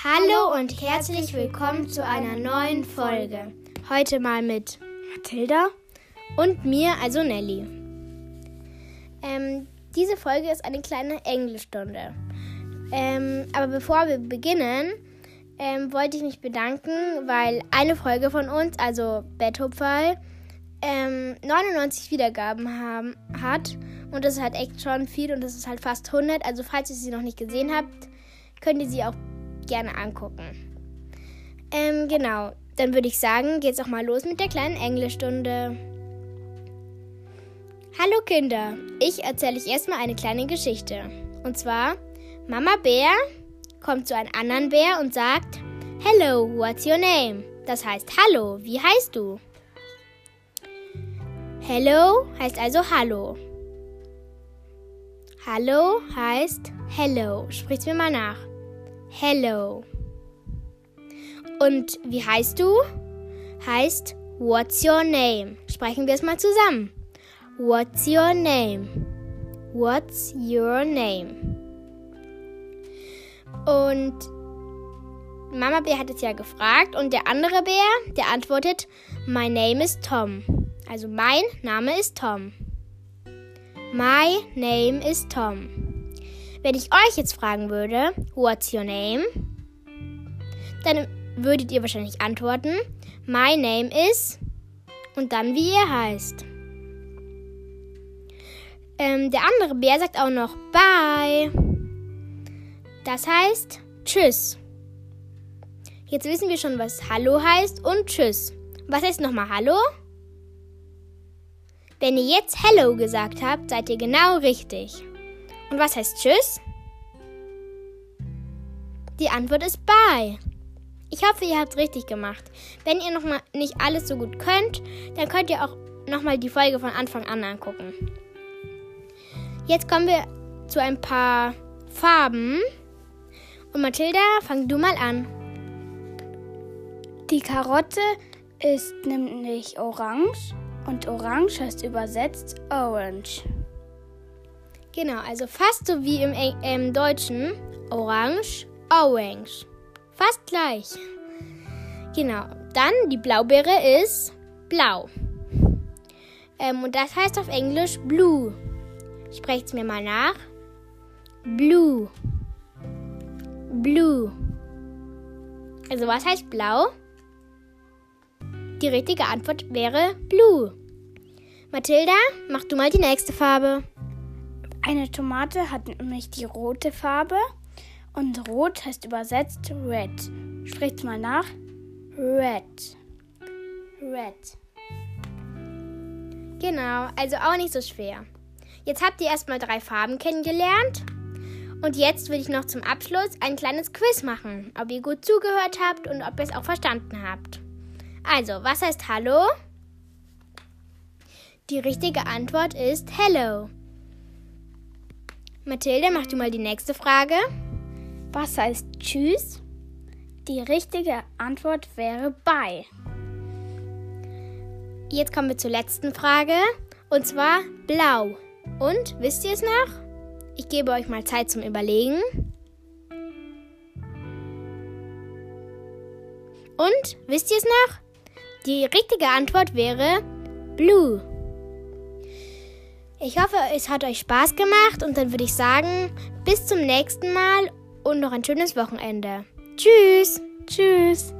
Hallo und herzlich willkommen zu einer neuen Folge. Heute mal mit Mathilda und mir, also Nelly. Ähm, diese Folge ist eine kleine Englischstunde. Ähm, aber bevor wir beginnen, ähm, wollte ich mich bedanken, weil eine Folge von uns, also Betthupferl, ähm, 99 Wiedergaben haben, hat. Und das ist halt echt schon viel und das ist halt fast 100. Also falls ihr sie noch nicht gesehen habt, könnt ihr sie auch gerne angucken. Ähm, genau. Dann würde ich sagen, geht's auch mal los mit der kleinen Englischstunde. Hallo Kinder, ich erzähle euch erstmal eine kleine Geschichte. Und zwar, Mama Bär kommt zu einem anderen Bär und sagt, Hello, what's your name? Das heißt Hallo, wie heißt du? Hello heißt also Hallo. Hallo heißt Hello. Sprich's mir mal nach. Hello. Und wie heißt du? Heißt What's your name? Sprechen wir es mal zusammen. What's your name? What's your name? Und Mama Bär hat es ja gefragt und der andere Bär, der antwortet, My name is Tom. Also mein Name ist Tom. My name is Tom. Wenn ich euch jetzt fragen würde, What's your name? Dann würdet ihr wahrscheinlich antworten, My name is und dann wie ihr heißt. Ähm, der andere Bär sagt auch noch Bye. Das heißt Tschüss. Jetzt wissen wir schon, was Hallo heißt und Tschüss. Was heißt nochmal Hallo? Wenn ihr jetzt Hello gesagt habt, seid ihr genau richtig. Und was heißt Tschüss? Die Antwort ist Bye. Ich hoffe, ihr habt es richtig gemacht. Wenn ihr noch mal nicht alles so gut könnt, dann könnt ihr auch noch mal die Folge von Anfang an angucken. Jetzt kommen wir zu ein paar Farben. Und Mathilda, fang du mal an. Die Karotte ist nämlich orange und orange heißt übersetzt orange. Genau, also fast so wie im, im Deutschen. Orange, orange. Fast gleich. Genau. Dann die Blaubeere ist blau. Ähm, und das heißt auf Englisch blue. Es mir mal nach. Blue. Blue. Also was heißt blau? Die richtige Antwort wäre blue. Mathilda, mach du mal die nächste Farbe. Eine Tomate hat nämlich die rote Farbe und rot heißt übersetzt red. Spricht mal nach. Red. Red. Genau, also auch nicht so schwer. Jetzt habt ihr erstmal drei Farben kennengelernt. Und jetzt will ich noch zum Abschluss ein kleines Quiz machen, ob ihr gut zugehört habt und ob ihr es auch verstanden habt. Also, was heißt Hallo? Die richtige Antwort ist Hello. Mathilde, mach du mal die nächste Frage. Was heißt Tschüss? Die richtige Antwort wäre Bye. Jetzt kommen wir zur letzten Frage. Und zwar blau. Und wisst ihr es noch? Ich gebe euch mal Zeit zum Überlegen. Und wisst ihr es noch? Die richtige Antwort wäre Blue. Ich hoffe, es hat euch Spaß gemacht und dann würde ich sagen, bis zum nächsten Mal und noch ein schönes Wochenende. Tschüss. Tschüss.